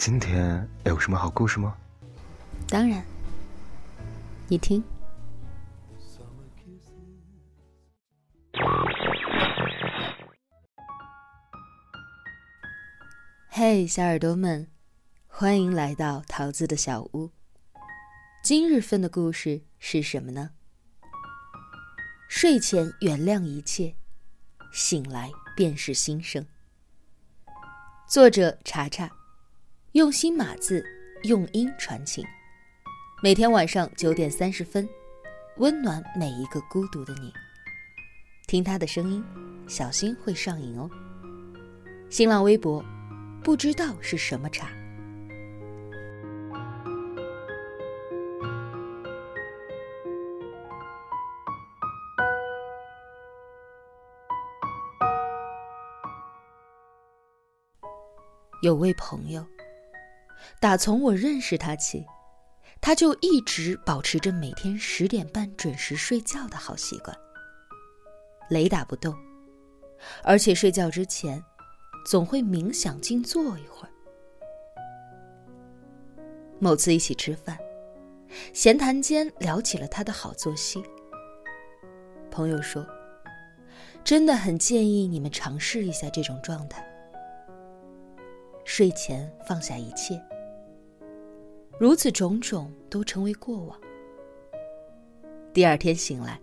今天有什么好故事吗？当然，你听。嘿，小耳朵们，欢迎来到桃子的小屋。今日份的故事是什么呢？睡前原谅一切，醒来便是新生。作者查查，用心码字，用音传情。每天晚上九点三十分，温暖每一个孤独的你。听他的声音，小心会上瘾哦。新浪微博，不知道是什么茶。有位朋友，打从我认识他起，他就一直保持着每天十点半准时睡觉的好习惯，雷打不动，而且睡觉之前总会冥想静坐一会儿。某次一起吃饭，闲谈间聊起了他的好作息，朋友说：“真的很建议你们尝试一下这种状态。”睡前放下一切，如此种种都成为过往。第二天醒来，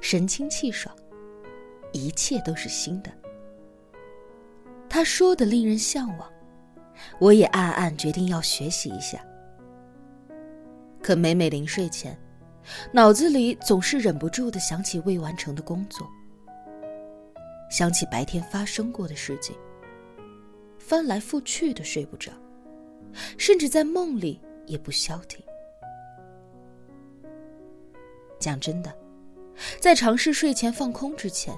神清气爽，一切都是新的。他说的令人向往，我也暗暗决定要学习一下。可每每临睡前，脑子里总是忍不住的想起未完成的工作，想起白天发生过的事情。翻来覆去的睡不着，甚至在梦里也不消停。讲真的，在尝试睡前放空之前，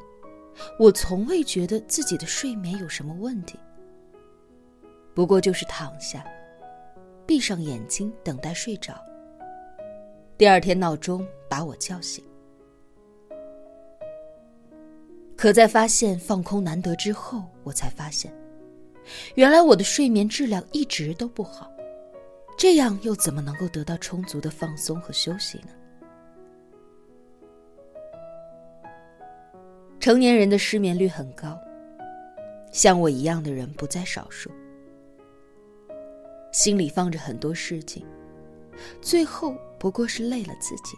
我从未觉得自己的睡眠有什么问题。不过就是躺下，闭上眼睛等待睡着。第二天闹钟把我叫醒。可在发现放空难得之后，我才发现。原来我的睡眠质量一直都不好，这样又怎么能够得到充足的放松和休息呢？成年人的失眠率很高，像我一样的人不在少数。心里放着很多事情，最后不过是累了自己。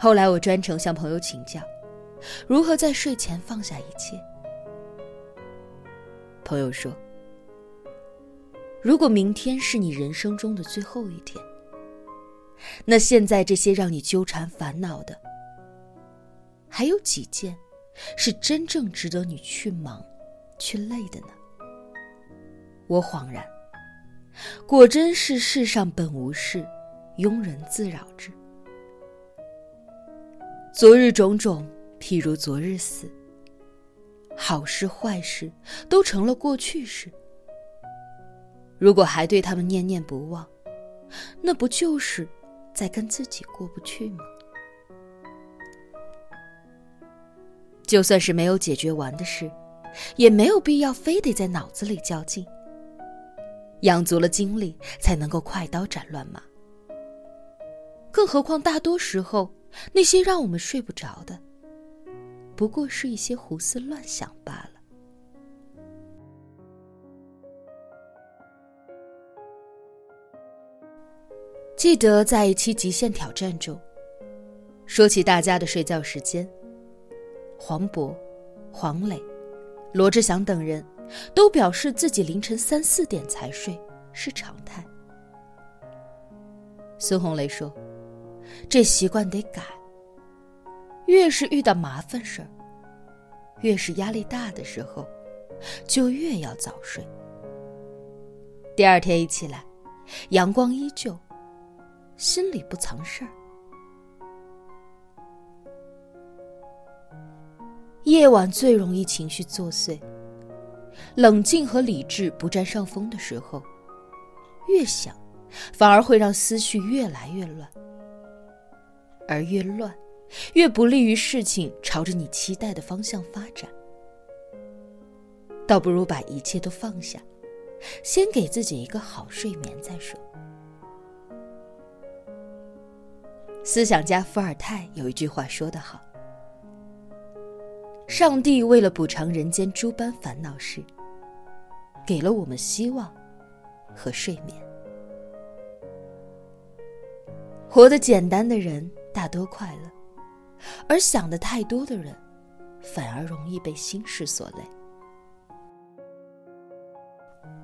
后来我专程向朋友请教，如何在睡前放下一切。朋友说：“如果明天是你人生中的最后一天，那现在这些让你纠缠烦恼的，还有几件是真正值得你去忙、去累的呢？”我恍然，果真是世上本无事，庸人自扰之。昨日种种，譬如昨日死。好事坏事都成了过去式。如果还对他们念念不忘，那不就是在跟自己过不去吗？就算是没有解决完的事，也没有必要非得在脑子里较劲。养足了精力，才能够快刀斩乱麻。更何况，大多时候那些让我们睡不着的。不过是一些胡思乱想罢了。记得在一期极限挑战中，说起大家的睡觉时间，黄渤、黄磊、罗志祥等人都表示自己凌晨三四点才睡是常态。孙红雷说：“这习惯得改。”越是遇到麻烦事儿，越是压力大的时候，就越要早睡。第二天一起来，阳光依旧，心里不藏事儿。夜晚最容易情绪作祟，冷静和理智不占上风的时候，越想，反而会让思绪越来越乱，而越乱。越不利于事情朝着你期待的方向发展。倒不如把一切都放下，先给自己一个好睡眠再说。思想家伏尔泰有一句话说得好：“上帝为了补偿人间诸般烦恼事，给了我们希望和睡眠。活得简单的人大多快乐，而想的太多的人，反而容易被心事所累。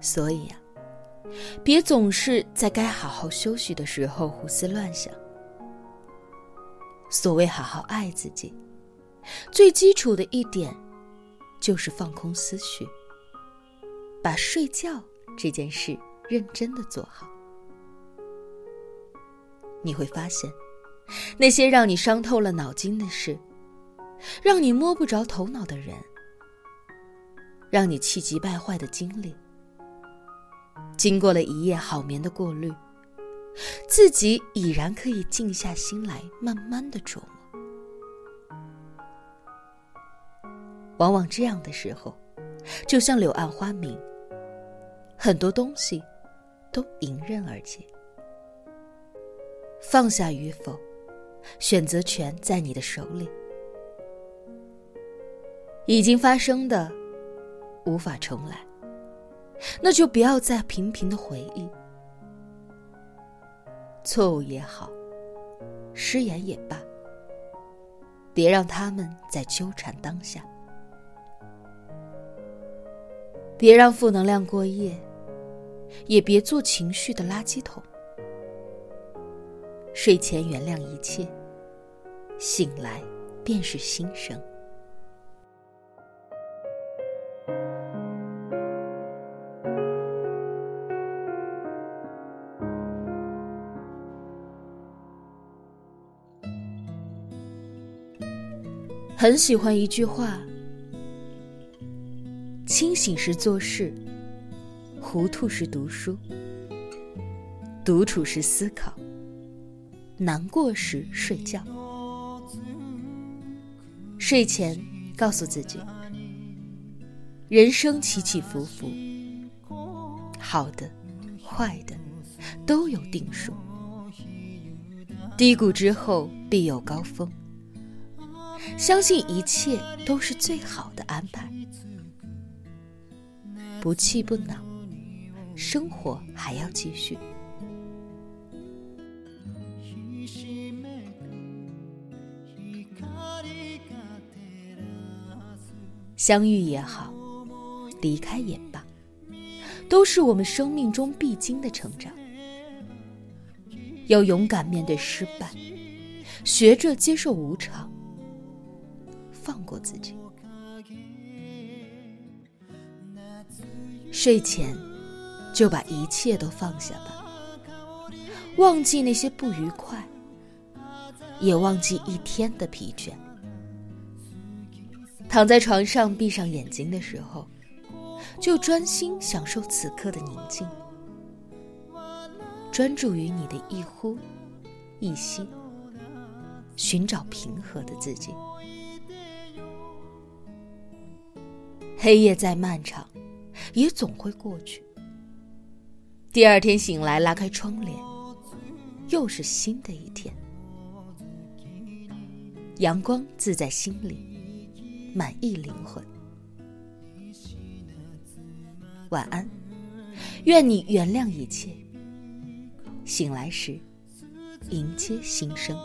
所以呀，别总是在该好好休息的时候胡思乱想。”所谓好好爱自己，最基础的一点，就是放空思绪，把睡觉这件事认真的做好。你会发现，那些让你伤透了脑筋的事，让你摸不着头脑的人，让你气急败坏的经历，经过了一夜好眠的过滤。自己已然可以静下心来，慢慢的琢磨。往往这样的时候，就像柳暗花明，很多东西都迎刃而解。放下与否，选择权在你的手里。已经发生的，无法重来，那就不要再频频的回忆。错误也好，失言也罢，别让他们再纠缠当下，别让负能量过夜，也别做情绪的垃圾桶。睡前原谅一切，醒来便是新生。很喜欢一句话：清醒时做事，糊涂时读书，独处时思考，难过时睡觉。睡前告诉自己：人生起起伏伏，好的、坏的都有定数，低谷之后必有高峰。相信一切都是最好的安排，不气不恼，生活还要继续。相遇也好，离开也罢，都是我们生命中必经的成长。要勇敢面对失败，学着接受无常。放过自己，睡前就把一切都放下吧，忘记那些不愉快，也忘记一天的疲倦。躺在床上闭上眼睛的时候，就专心享受此刻的宁静，专注于你的一呼一吸，寻找平和的自己。黑夜再漫长，也总会过去。第二天醒来，拉开窗帘，又是新的一天。阳光自在心里，满意灵魂。晚安，愿你原谅一切。醒来时，迎接新生。